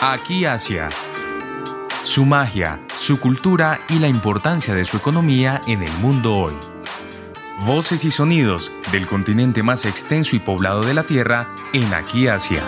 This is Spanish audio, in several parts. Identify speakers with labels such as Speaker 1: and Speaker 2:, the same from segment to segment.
Speaker 1: Aquí Asia. Su magia, su cultura y la importancia de su economía en el mundo hoy. Voces y sonidos del continente más extenso y poblado de la Tierra en Aquí Asia.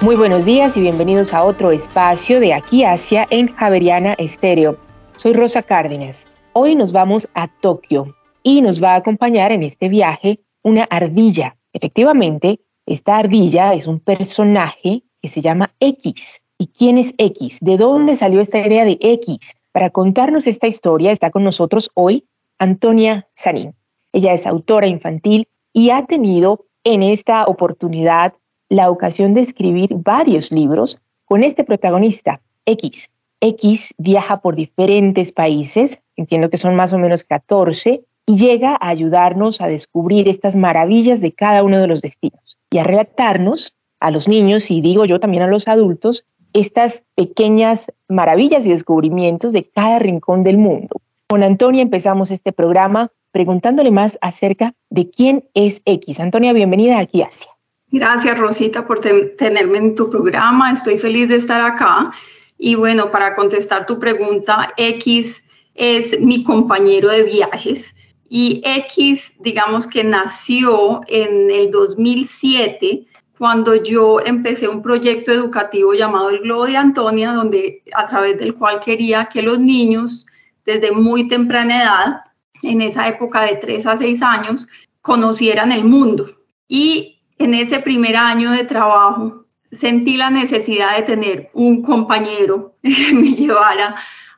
Speaker 2: Muy buenos días y bienvenidos a otro espacio de Aquí Asia en Javeriana Estéreo. Soy Rosa Cárdenas. Hoy nos vamos a Tokio y nos va a acompañar en este viaje una ardilla. Efectivamente, esta ardilla es un personaje que se llama X. ¿Y quién es X? ¿De dónde salió esta idea de X? Para contarnos esta historia está con nosotros hoy Antonia Sanín. Ella es autora infantil y ha tenido en esta oportunidad la ocasión de escribir varios libros con este protagonista, X. X viaja por diferentes países, entiendo que son más o menos 14, y llega a ayudarnos a descubrir estas maravillas de cada uno de los destinos y a relatarnos a los niños y digo yo también a los adultos estas pequeñas maravillas y descubrimientos de cada rincón del mundo. Con Antonia empezamos este programa preguntándole más acerca de quién es X. Antonia, bienvenida aquí a Asia.
Speaker 3: Gracias, Rosita, por tenerme en tu programa. Estoy feliz de estar acá. Y bueno, para contestar tu pregunta, X es mi compañero de viajes. Y X, digamos que nació en el 2007 cuando yo empecé un proyecto educativo llamado El Globo de Antonia, donde a través del cual quería que los niños desde muy temprana edad, en esa época de 3 a 6 años, conocieran el mundo. Y en ese primer año de trabajo sentí la necesidad de tener un compañero que me llevara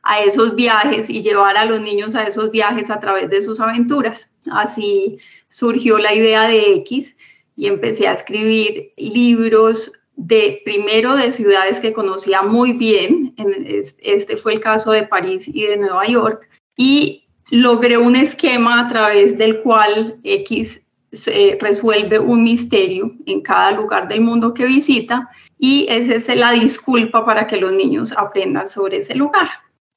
Speaker 3: a esos viajes y llevar a los niños a esos viajes a través de sus aventuras. Así surgió la idea de X y empecé a escribir libros de primero de ciudades que conocía muy bien, este fue el caso de París y de Nueva York, y logré un esquema a través del cual X se resuelve un misterio en cada lugar del mundo que visita y esa es la disculpa para que los niños aprendan sobre ese lugar.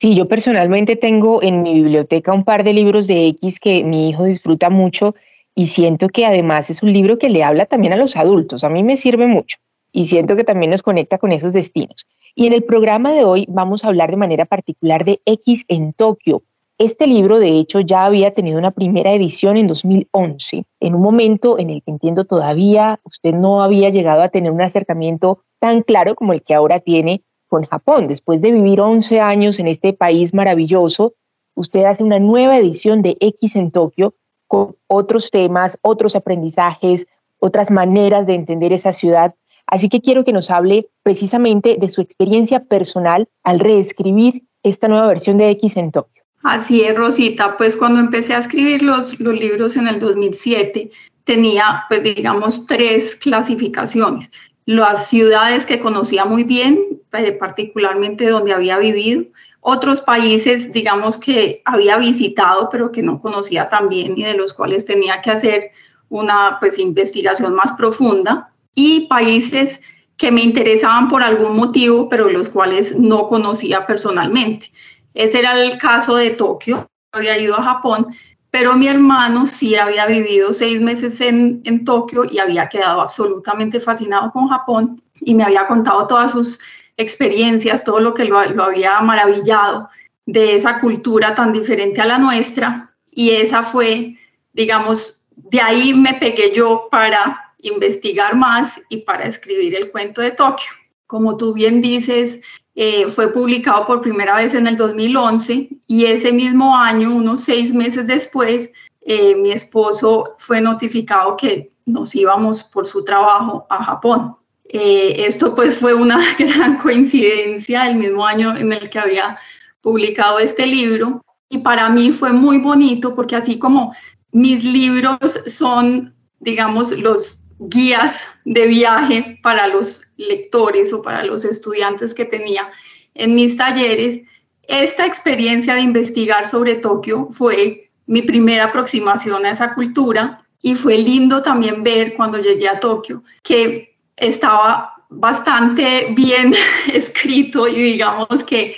Speaker 2: Sí, yo personalmente tengo en mi biblioteca un par de libros de X que mi hijo disfruta mucho y siento que además es un libro que le habla también a los adultos. A mí me sirve mucho y siento que también nos conecta con esos destinos. Y en el programa de hoy vamos a hablar de manera particular de X en Tokio, este libro, de hecho, ya había tenido una primera edición en 2011, en un momento en el que entiendo todavía usted no había llegado a tener un acercamiento tan claro como el que ahora tiene con Japón. Después de vivir 11 años en este país maravilloso, usted hace una nueva edición de X en Tokio con otros temas, otros aprendizajes, otras maneras de entender esa ciudad. Así que quiero que nos hable precisamente de su experiencia personal al reescribir esta nueva versión de X en Tokio.
Speaker 3: Así es, Rosita. Pues cuando empecé a escribir los, los libros en el 2007, tenía, pues digamos, tres clasificaciones. Las ciudades que conocía muy bien, eh, particularmente donde había vivido. Otros países, digamos, que había visitado, pero que no conocía tan bien y de los cuales tenía que hacer una pues, investigación más profunda. Y países que me interesaban por algún motivo, pero los cuales no conocía personalmente. Ese era el caso de Tokio, había ido a Japón, pero mi hermano sí había vivido seis meses en, en Tokio y había quedado absolutamente fascinado con Japón y me había contado todas sus experiencias, todo lo que lo, lo había maravillado de esa cultura tan diferente a la nuestra. Y esa fue, digamos, de ahí me pegué yo para investigar más y para escribir el cuento de Tokio. Como tú bien dices, eh, fue publicado por primera vez en el 2011 y ese mismo año, unos seis meses después, eh, mi esposo fue notificado que nos íbamos por su trabajo a Japón. Eh, esto pues fue una gran coincidencia, el mismo año en el que había publicado este libro y para mí fue muy bonito porque así como mis libros son, digamos, los guías de viaje para los lectores o para los estudiantes que tenía en mis talleres, esta experiencia de investigar sobre Tokio fue mi primera aproximación a esa cultura y fue lindo también ver cuando llegué a Tokio que estaba bastante bien escrito y digamos que,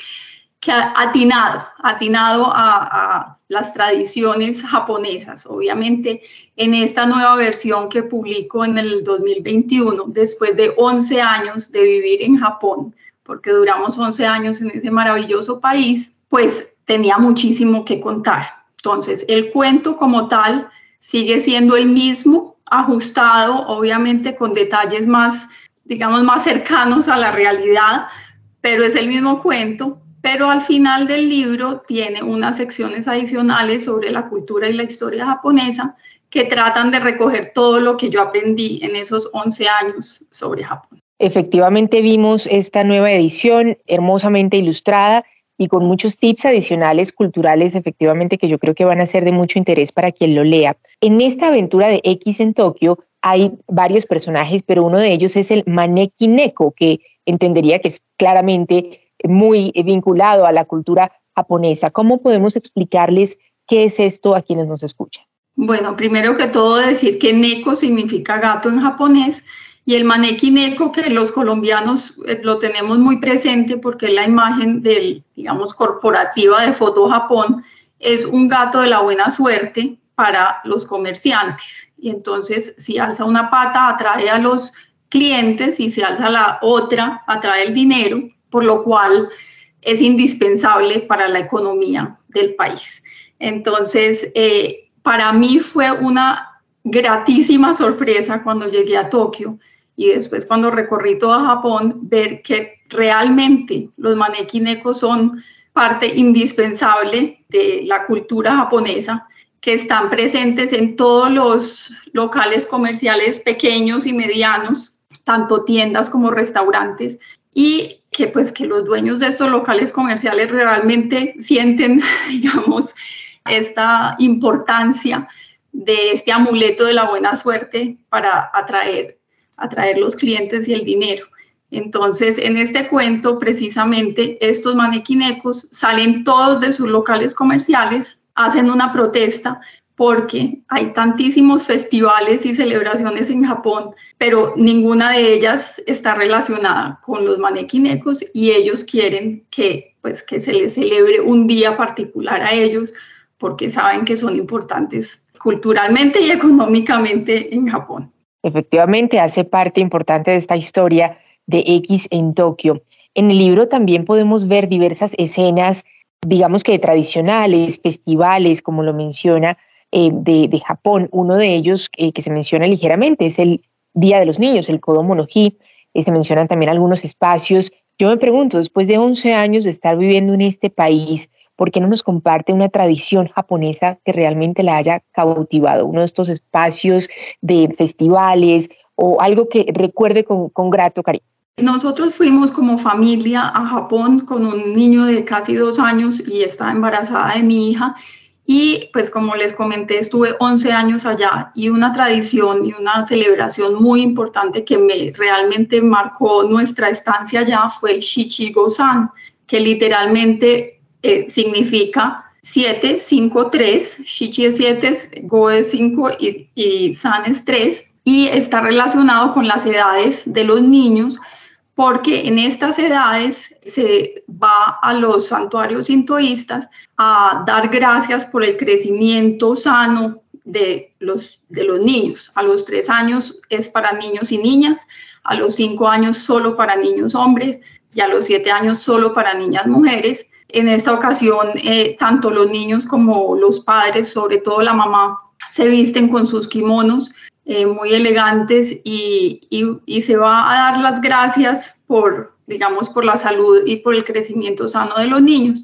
Speaker 3: que atinado, atinado a, a las tradiciones japonesas. Obviamente, en esta nueva versión que publico en el 2021, después de 11 años de vivir en Japón, porque duramos 11 años en ese maravilloso país, pues tenía muchísimo que contar. Entonces, el cuento como tal sigue siendo el mismo, ajustado, obviamente con detalles más, digamos, más cercanos a la realidad, pero es el mismo cuento, pero al final del libro tiene unas secciones adicionales sobre la cultura y la historia japonesa que tratan de recoger todo lo que yo aprendí en esos 11 años sobre Japón.
Speaker 2: Efectivamente vimos esta nueva edición hermosamente ilustrada y con muchos tips adicionales culturales, efectivamente, que yo creo que van a ser de mucho interés para quien lo lea. En esta aventura de X en Tokio hay varios personajes, pero uno de ellos es el Maneki Neko, que entendería que es claramente muy vinculado a la cultura japonesa. ¿Cómo podemos explicarles qué es esto a quienes nos escuchan?
Speaker 3: Bueno, primero que todo decir que neko significa gato en japonés y el maneki neko que los colombianos eh, lo tenemos muy presente porque es la imagen del, digamos, corporativa de Foto Japón, es un gato de la buena suerte para los comerciantes. Y entonces, si alza una pata, atrae a los clientes y si alza la otra, atrae el dinero por lo cual es indispensable para la economía del país. Entonces, eh, para mí fue una gratísima sorpresa cuando llegué a Tokio y después cuando recorrí todo Japón, ver que realmente los manequinecos son parte indispensable de la cultura japonesa, que están presentes en todos los locales comerciales pequeños y medianos, tanto tiendas como restaurantes, y que pues que los dueños de estos locales comerciales realmente sienten, digamos, esta importancia de este amuleto de la buena suerte para atraer, atraer los clientes y el dinero. Entonces, en este cuento, precisamente, estos manequinecos salen todos de sus locales comerciales, hacen una protesta porque hay tantísimos festivales y celebraciones en Japón, pero ninguna de ellas está relacionada con los manequinecos y ellos quieren que, pues, que se les celebre un día particular a ellos porque saben que son importantes culturalmente y económicamente en Japón.
Speaker 2: Efectivamente, hace parte importante de esta historia de X en Tokio. En el libro también podemos ver diversas escenas, digamos que tradicionales, festivales, como lo menciona, eh, de, Japón. Uno de ellos eh, que se menciona ligeramente es el Día de los Niños, el Kodomo no Hi. Eh, se mencionan también algunos espacios. Yo me pregunto, después de 11 años de estar viviendo en este país, ¿por qué no nos comparte una tradición japonesa que realmente la haya cautivado? Uno de estos espacios de festivales o algo que recuerde con, con grato cariño.
Speaker 3: Nosotros fuimos como familia a Japón con un niño de casi dos años y estaba embarazada de mi hija y pues como les comenté, estuve 11 años allá y una tradición y una celebración muy importante que me realmente marcó nuestra estancia allá fue el Shichigo-san, que literalmente eh, significa 7, 5, 3, Shichi es 7, Go es 5 y, y San es 3 y está relacionado con las edades de los niños porque en estas edades se va a los santuarios sintoístas a dar gracias por el crecimiento sano de los, de los niños. A los tres años es para niños y niñas, a los cinco años solo para niños hombres y a los siete años solo para niñas mujeres. En esta ocasión, eh, tanto los niños como los padres, sobre todo la mamá, se visten con sus kimonos eh, muy elegantes y, se va a dar las gracias por, digamos, por la salud y por el crecimiento sano de los niños.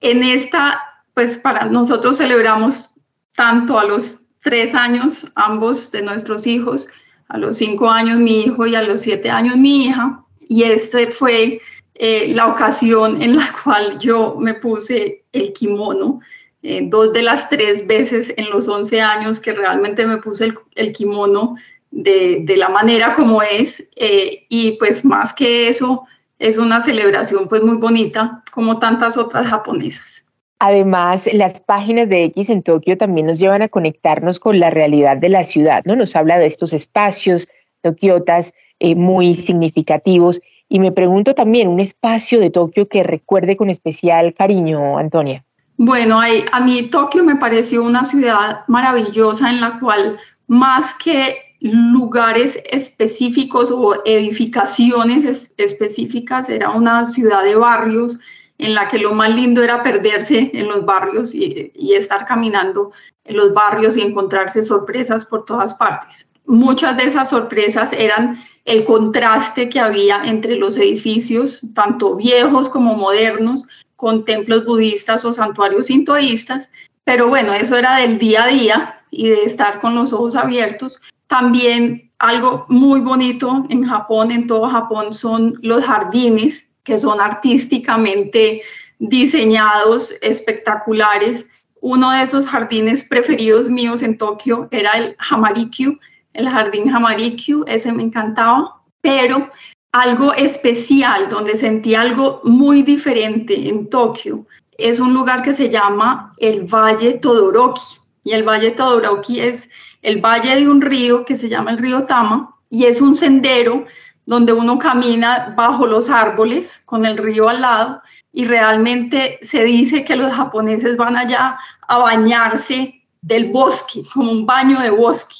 Speaker 3: En esta, pues para nosotros celebramos tanto a los tres años ambos de nuestros hijos, a los cinco años mi hijo y a los siete años mi hija, y este fue eh, la ocasión en la cual yo me puse el kimono eh, dos de las tres veces en los 11 años que realmente me puse el, el kimono de, de, la manera como es eh, y pues más que eso es una celebración pues muy bonita como tantas otras japonesas.
Speaker 2: Además, las páginas de X en Tokio también nos llevan a conectarnos con la realidad de la ciudad, ¿no? Nos habla de estos espacios tokiotas eh, muy significativos. Y me pregunto también, un espacio de Tokio que recuerde con especial cariño, Antonia.
Speaker 3: Bueno, a mí Tokio me pareció una ciudad maravillosa en la cual más que lugares específicos o edificaciones específicas, era una ciudad de barrios en la que lo más lindo era perderse en los barrios y, estar caminando en los barrios y encontrarse sorpresas por todas partes. Muchas de esas sorpresas eran el contraste que había entre los edificios, tanto viejos como modernos, con templos budistas o santuarios sintoístas, pero bueno, eso era del día a día y de estar con los ojos abiertos. También algo muy bonito en Japón, en todo Japón, son los jardines, que son artísticamente diseñados, espectaculares. Uno de esos jardines preferidos míos en Tokio era el Hamarikyu, el jardín Hamarikyu, ese me encantaba, pero algo especial donde sentí algo muy diferente en Tokio es un lugar que se llama el Valle Todoroki. Y el Valle Todoroki es el valle de un río que se llama el río Tama y es un sendero donde uno camina bajo los árboles con el río al lado y realmente se dice que los japoneses van allá a bañarse del bosque, como un baño de bosque.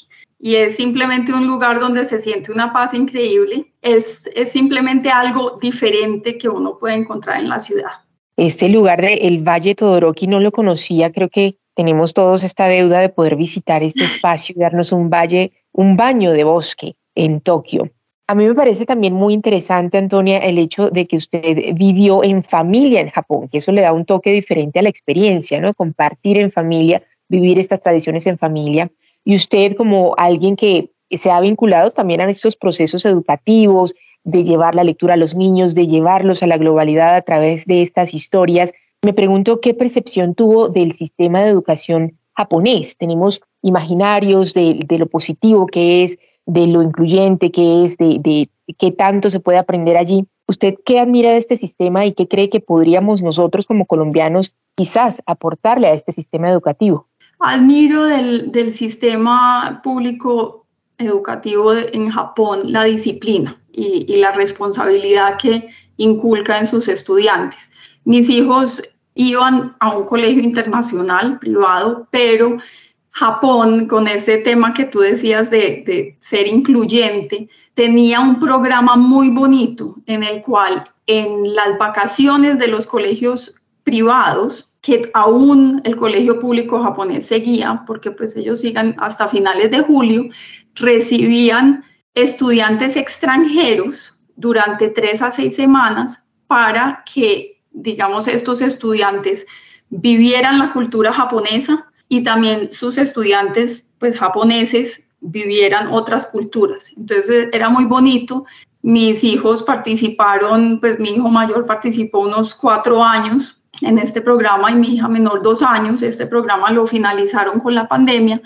Speaker 3: Y es simplemente un lugar donde se siente una paz increíble. Es, es simplemente algo diferente que uno puede encontrar en la ciudad.
Speaker 2: Este lugar del el Valle Todoroki no lo conocía, creo que tenemos todos esta deuda de poder visitar este espacio y darnos un valle, un baño de bosque en Tokio. A mí me parece también muy interesante, Antonia, el hecho de que usted vivió en familia en Japón, que eso le da un toque diferente a la experiencia, ¿no? Compartir en familia, vivir estas tradiciones en familia. Y usted como alguien que se ha vinculado también a estos procesos educativos, de llevar la lectura a los niños, de llevarlos a la globalidad a través de estas historias, me pregunto qué percepción tuvo del sistema de educación japonés. Tenemos imaginarios de, de lo positivo que es, de lo incluyente que es, de, de qué tanto se puede aprender allí. ¿Usted qué admira de este sistema y qué cree que podríamos nosotros como colombianos quizás aportarle a este sistema educativo?
Speaker 3: Admiro del, del sistema público educativo en Japón la disciplina y, y, la responsabilidad que inculca en sus estudiantes. Mis hijos iban a un colegio internacional privado, pero Japón, con ese tema que tú decías de, ser incluyente, tenía un programa muy bonito en el cual en las vacaciones de los colegios privados, que aún el colegio público japonés seguía, porque pues ellos sigan hasta finales de julio, recibían estudiantes extranjeros durante tres a seis semanas para que, digamos, estos estudiantes vivieran la cultura japonesa, y también sus estudiantes pues japoneses vivieran otras culturas. Entonces era muy bonito. Mis hijos participaron, pues mi hijo mayor participó unos cuatro años en este programa y mi hija menor dos años. Este programa lo finalizaron con la pandemia,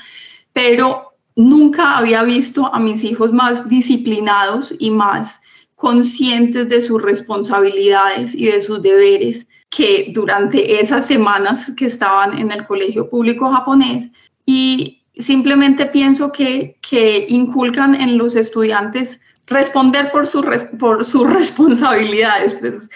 Speaker 3: pero nunca había visto a mis hijos más disciplinados y más conscientes de sus responsabilidades y de sus deberes que durante esas semanas que estaban en el colegio público japonés y simplemente pienso que, que inculcan en los estudiantes responder por, su, por sus responsabilidades. Pues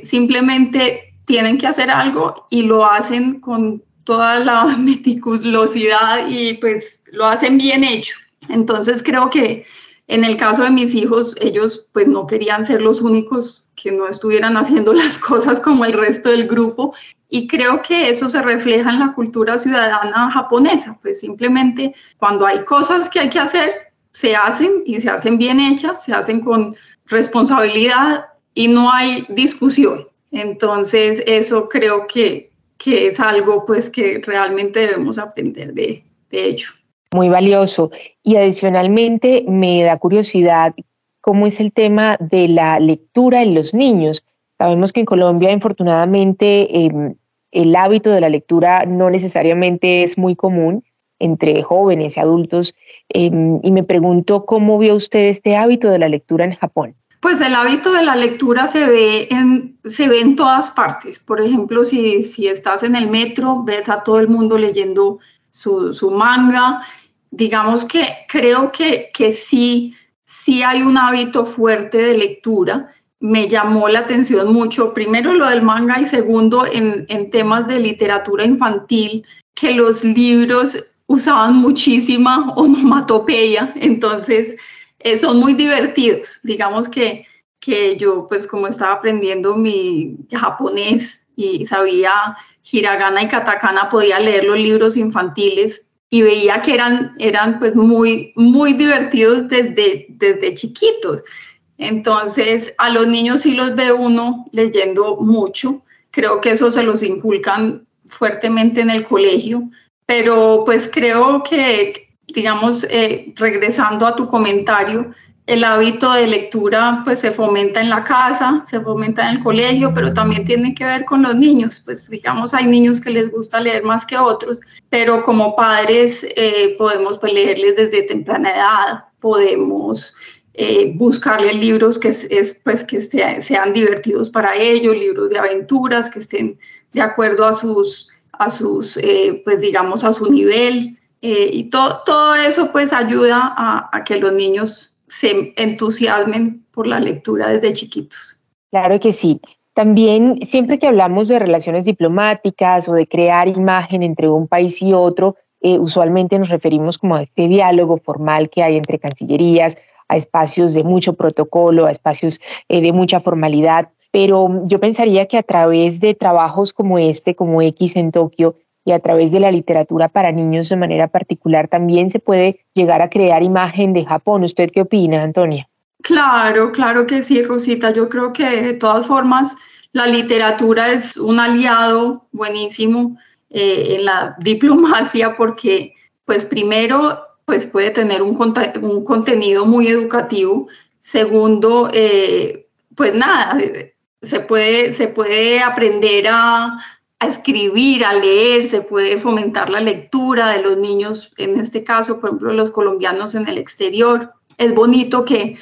Speaker 3: simplemente tienen que hacer algo y lo hacen con toda la meticulosidad y pues lo hacen bien hecho. Entonces creo que en el caso de mis hijos, ellos pues no querían ser los únicos que no estuvieran haciendo las cosas como el resto del grupo y creo que eso se refleja en la cultura ciudadana japonesa, pues simplemente cuando hay cosas que hay que hacer, se hacen y se hacen bien hechas, se hacen con responsabilidad y no hay discusión. Entonces eso creo que, que es algo pues que realmente debemos aprender de, ello
Speaker 2: muy valioso. Y adicionalmente me da curiosidad cómo es el tema de la lectura en los niños. Sabemos que en Colombia, infortunadamente, em, el hábito de la lectura no necesariamente es muy común entre jóvenes y adultos. Em, y me pregunto cómo vio usted este hábito de la lectura en Japón.
Speaker 3: Pues el hábito de la lectura se ve en, se ve en todas partes. Por ejemplo, si, si estás en el metro, ves a todo el mundo leyendo su, su manga. Digamos que creo que, que sí, sí hay un hábito fuerte de lectura me llamó la atención mucho, primero lo del manga y segundo en, en temas de literatura infantil, que los libros usaban muchísima onomatopeya, entonces eh, son muy divertidos. Digamos que, que yo, pues como estaba aprendiendo mi japonés y sabía hiragana y katakana, podía leer los libros infantiles y veía que eran, eran pues muy, muy divertidos desde, desde chiquitos. Entonces, a los niños sí los ve uno leyendo mucho. Creo que eso se los inculcan fuertemente en el colegio, pero pues creo que, digamos, eh, regresando a tu comentario, el hábito de lectura pues se fomenta en la casa, se fomenta en el colegio, pero también tiene que ver con los niños, pues digamos hay niños que les gusta leer más que otros, pero como padres eh, podemos pues, leerles desde temprana edad, podemos eh, buscarle libros que, es, pues, que sean divertidos para ellos, libros de aventuras que estén de acuerdo a sus, a sus eh, pues digamos, a su nivel. Eh, y todo, todo eso pues ayuda a, que los niños se entusiasmen por la lectura desde chiquitos.
Speaker 2: Claro que sí. También siempre que hablamos de relaciones diplomáticas o de crear imagen entre un país y otro, usualmente nos referimos como a este diálogo formal que hay entre cancillerías, a espacios de mucho protocolo, a espacios eh, de mucha formalidad, pero yo pensaría que a través de trabajos como este, como X en Tokio, y a través de la literatura para niños de manera particular, también se puede llegar a crear imagen de Japón. ¿Usted qué opina, Antonia?
Speaker 3: Claro, claro que sí, Rosita. Yo creo que de todas formas la literatura es un aliado buenísimo eh, en la diplomacia porque, pues primero, pues puede tener un, un contenido muy educativo. Segundo, eh, pues nada, se puede, se puede aprender a, a, escribir, a leer, se puede fomentar la lectura de los niños, en este caso, por ejemplo, los colombianos en el exterior. Es bonito que,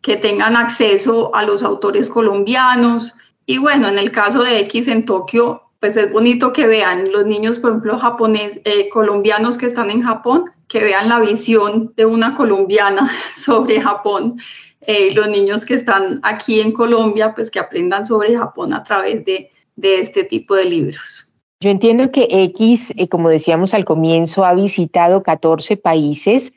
Speaker 3: que tengan acceso a los autores colombianos. Y bueno, en el caso de X en Tokio, pues es bonito que vean los niños, por ejemplo, japonés, eh, colombianos que están en Japón, que vean la visión de una colombiana sobre Japón. Eh, los niños que están aquí en Colombia, pues que aprendan sobre Japón a través de, de este tipo de libros.
Speaker 2: Yo entiendo que X, eh, como decíamos al comienzo, ha visitado 14 países.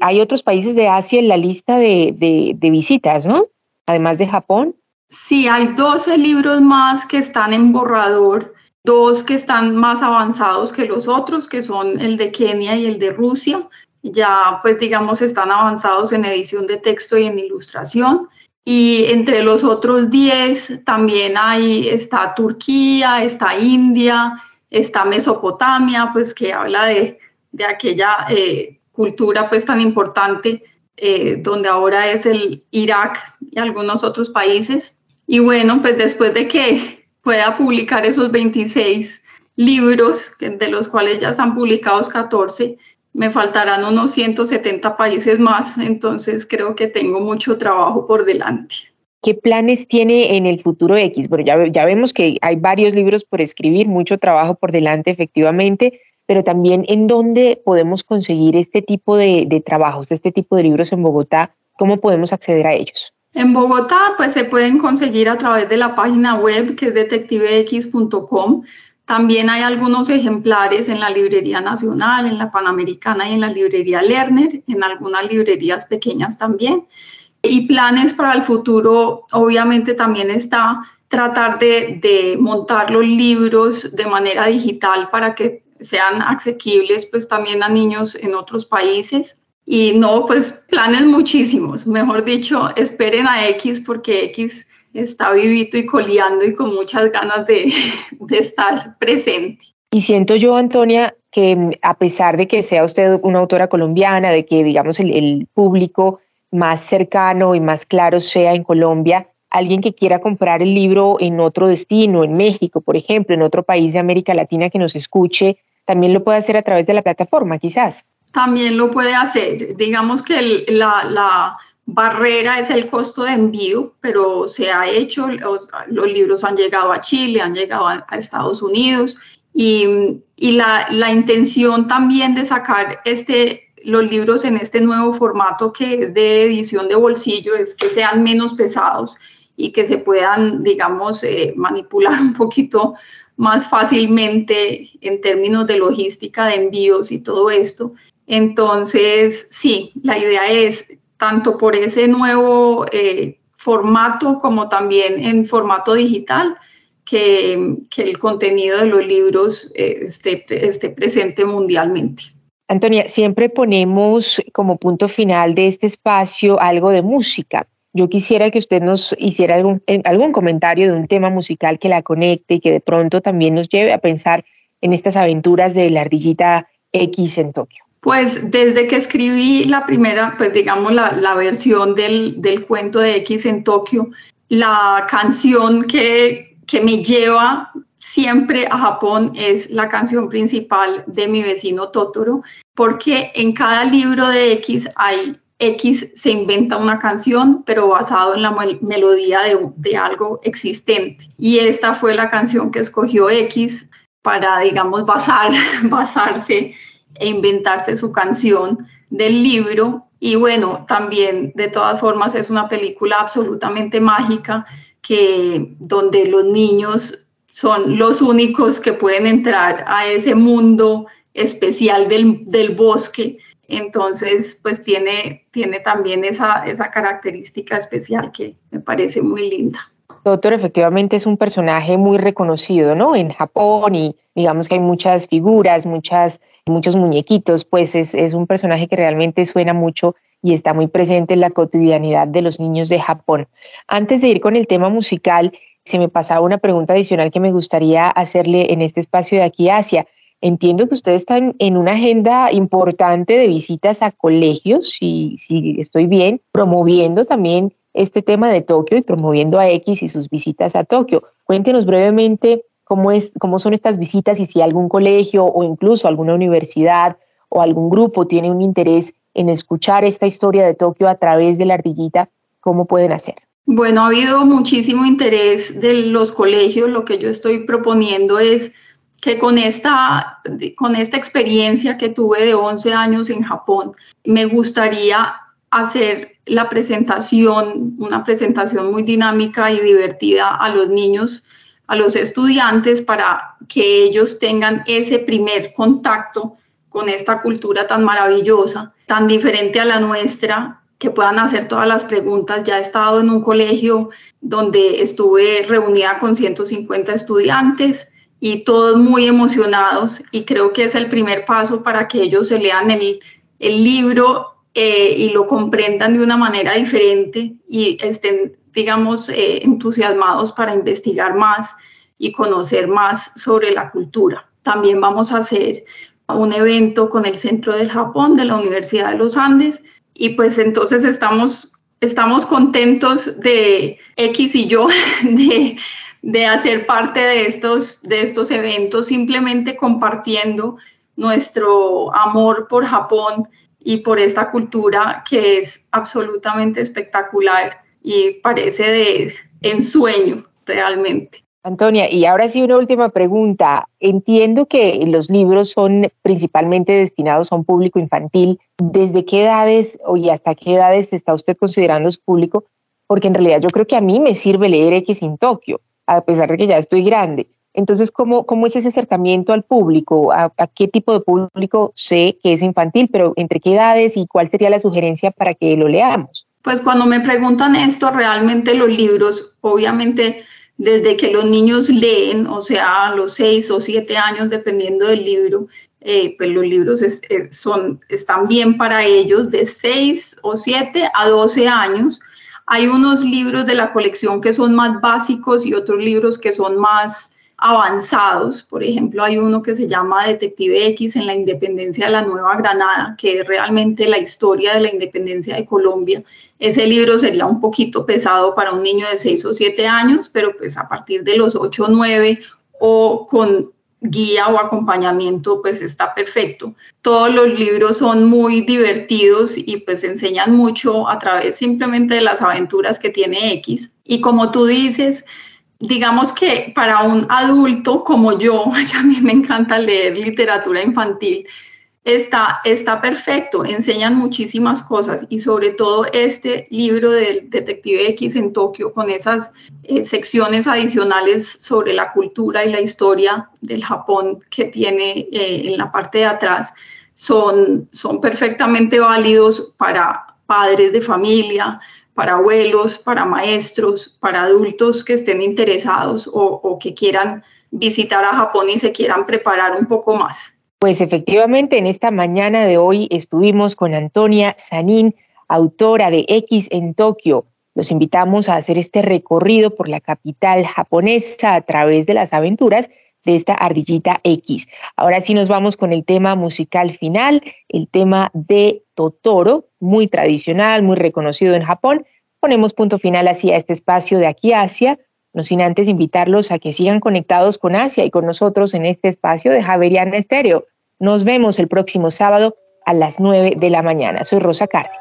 Speaker 2: hay otros países de Asia en la lista de, de, de visitas, ¿no? Además de Japón.
Speaker 3: Sí, hay 12 libros más que están en borrador dos que están más avanzados que los otros, que son el de Kenia y el de Rusia. Ya, pues digamos, están avanzados en edición de texto y en ilustración. Y entre los otros 10 también hay, está Turquía, está India, está Mesopotamia, pues que habla de, de aquella eh, cultura pues tan importante eh, donde ahora es el Irak y algunos otros países. Y bueno, pues después de que pueda publicar esos 26 libros, de los cuales ya están publicados 14, me faltarán unos 170 países más, entonces creo que tengo mucho trabajo por delante.
Speaker 2: ¿Qué planes tiene en el futuro X? Bueno, ya, ya vemos que hay varios libros por escribir, mucho trabajo por delante efectivamente, pero también en dónde podemos conseguir este tipo de, de trabajos, este tipo de libros en Bogotá, ¿cómo podemos acceder a ellos?
Speaker 3: En Bogotá, pues se pueden conseguir a través de la página web que es detectivex.com. También hay algunos ejemplares en la Librería Nacional, en la Panamericana y en la Librería Lerner, en algunas librerías pequeñas también. Y planes para el futuro, obviamente también está tratar de, montar los libros de manera digital para que sean asequibles pues también a niños en otros países. Y no, pues planes muchísimos. Mejor dicho, esperen a X porque X está vivito y coleando y con muchas ganas de, de estar presente.
Speaker 2: Y siento yo, Antonia, que a pesar de que sea usted una autora colombiana, de que digamos el, el, público más cercano y más claro sea en Colombia, alguien que quiera comprar el libro en otro destino, en México, por ejemplo, en otro país de América Latina que nos escuche, también lo puede hacer a través de la plataforma, quizás
Speaker 3: también lo puede hacer. Digamos que la, la, barrera es el costo de envío, pero se ha hecho, los, libros han llegado a Chile, han llegado a, Estados Unidos y, la, intención también de sacar este, los libros en este nuevo formato que es de edición de bolsillo es que sean menos pesados y que se puedan, digamos, eh, manipular un poquito más fácilmente en términos de logística de envíos y todo esto. Entonces, sí, la idea es tanto por ese nuevo eh, formato como también en formato digital, que, el contenido de los libros eh, esté, presente mundialmente.
Speaker 2: Antonia, siempre ponemos como punto final de este espacio algo de música. Yo quisiera que usted nos hiciera algún, algún comentario de un tema musical que la conecte y que de pronto también nos lleve a pensar en estas aventuras de la ardillita X en Tokio.
Speaker 3: Pues desde que escribí la primera, pues digamos la, la versión del, del, cuento de X en Tokio, la canción que, que me lleva siempre a Japón es la canción principal de mi vecino Totoro, porque en cada libro de X hay X se inventa una canción, pero basado en la melodía de, de, algo existente. Y esta fue la canción que escogió X para, digamos, basar, basarse e inventarse su canción del libro. Y bueno, también de todas formas es una película absolutamente mágica que donde los niños son los únicos que pueden entrar a ese mundo especial del, del bosque. Entonces, pues tiene, tiene también esa, esa característica especial que me parece muy linda.
Speaker 2: Doctor, efectivamente es un personaje muy reconocido, ¿no? En Japón y digamos que hay muchas figuras, muchas, muchos muñequitos, pues es, es un personaje que realmente suena mucho y está muy presente en la cotidianidad de los niños de Japón. Antes de ir con el tema musical, se me pasaba una pregunta adicional que me gustaría hacerle en este espacio de aquí Asia. Entiendo que ustedes están en una agenda importante de visitas a colegios, si, si estoy bien, promoviendo también este tema de Tokio y promoviendo a X y sus visitas a Tokio. Cuéntenos brevemente cómo, es, cómo son estas visitas y si algún colegio o incluso alguna universidad o algún grupo tiene un interés en escuchar esta historia de Tokio a través de la ardillita, ¿cómo pueden hacer?
Speaker 3: Bueno, ha habido muchísimo interés de los colegios. Lo que yo estoy proponiendo es que con esta, con esta experiencia que tuve de 11 años en Japón, me gustaría hacer la presentación, una presentación muy dinámica y divertida a los niños, a los estudiantes, para que ellos tengan ese primer contacto con esta cultura tan maravillosa, tan diferente a la nuestra, que puedan hacer todas las preguntas. Ya he estado en un colegio donde estuve reunida con 150 estudiantes y todos muy emocionados y creo que es el primer paso para que ellos se lean el, el libro eh, y lo comprendan de una manera diferente y estén, digamos, eh, entusiasmados para investigar más y conocer más sobre la cultura. También vamos a hacer un evento con el Centro del Japón de la Universidad de los Andes y pues entonces estamos, estamos contentos de X y yo de, de hacer parte de estos, de estos eventos, simplemente compartiendo nuestro amor por Japón y por esta cultura que es absolutamente espectacular y parece de ensueño realmente.
Speaker 2: Antonia, y ahora sí una última pregunta. Entiendo que los libros son principalmente destinados a un público infantil. ¿Desde qué edades o y hasta qué edades está usted considerando su público? Porque en realidad yo creo que a mí me sirve leer X en Tokio, a pesar de que ya estoy grande. Entonces, ¿cómo, es ese acercamiento al público? ¿A, ¿A, qué tipo de público sé que es infantil, pero entre qué edades y cuál sería la sugerencia para que lo leamos?
Speaker 3: Pues cuando me preguntan esto, realmente los libros, obviamente desde que los niños leen, o sea, a los seis o siete años, dependiendo del libro, eh, pues los libros eh, son, están bien para ellos de seis o siete a doce años. Hay unos libros de la colección que son más básicos y otros libros que son más avanzados. Por ejemplo, hay uno que se llama Detective X en la independencia de la Nueva Granada, que es realmente la historia de la independencia de Colombia. Ese libro sería un poquito pesado para un niño de 6 o 7 años, pero pues a partir de los 8 o 9 o con guía o acompañamiento, pues está perfecto. Todos los libros son muy divertidos y pues enseñan mucho a través simplemente de las aventuras que tiene X. Y como tú dices, digamos que para un adulto como yo, que a mí me encanta leer literatura infantil, está, está perfecto, enseñan muchísimas cosas y sobre todo este libro del Detective X en Tokio con esas eh, secciones adicionales sobre la cultura y la historia del Japón que tiene eh, en la parte de atrás son, son perfectamente válidos para padres de familia, para abuelos, para maestros, para adultos que estén interesados o, que quieran visitar a Japón y se quieran preparar un poco más.
Speaker 2: Pues efectivamente, en esta mañana de hoy estuvimos con Antonia Sanín, autora de X en Tokio. Los invitamos a hacer este recorrido por la capital japonesa a través de las aventuras de esta ardillita X. Ahora sí nos vamos con el tema musical final, el tema de Totoro, muy tradicional, muy reconocido en Japón. Ponemos punto final así a este espacio de aquí a Asia, no sin antes invitarlos a que sigan conectados con Asia y con nosotros en este espacio de Javeriana Estéreo. Nos vemos el próximo sábado a las 9 de la mañana. Soy Rosa Cárdenas.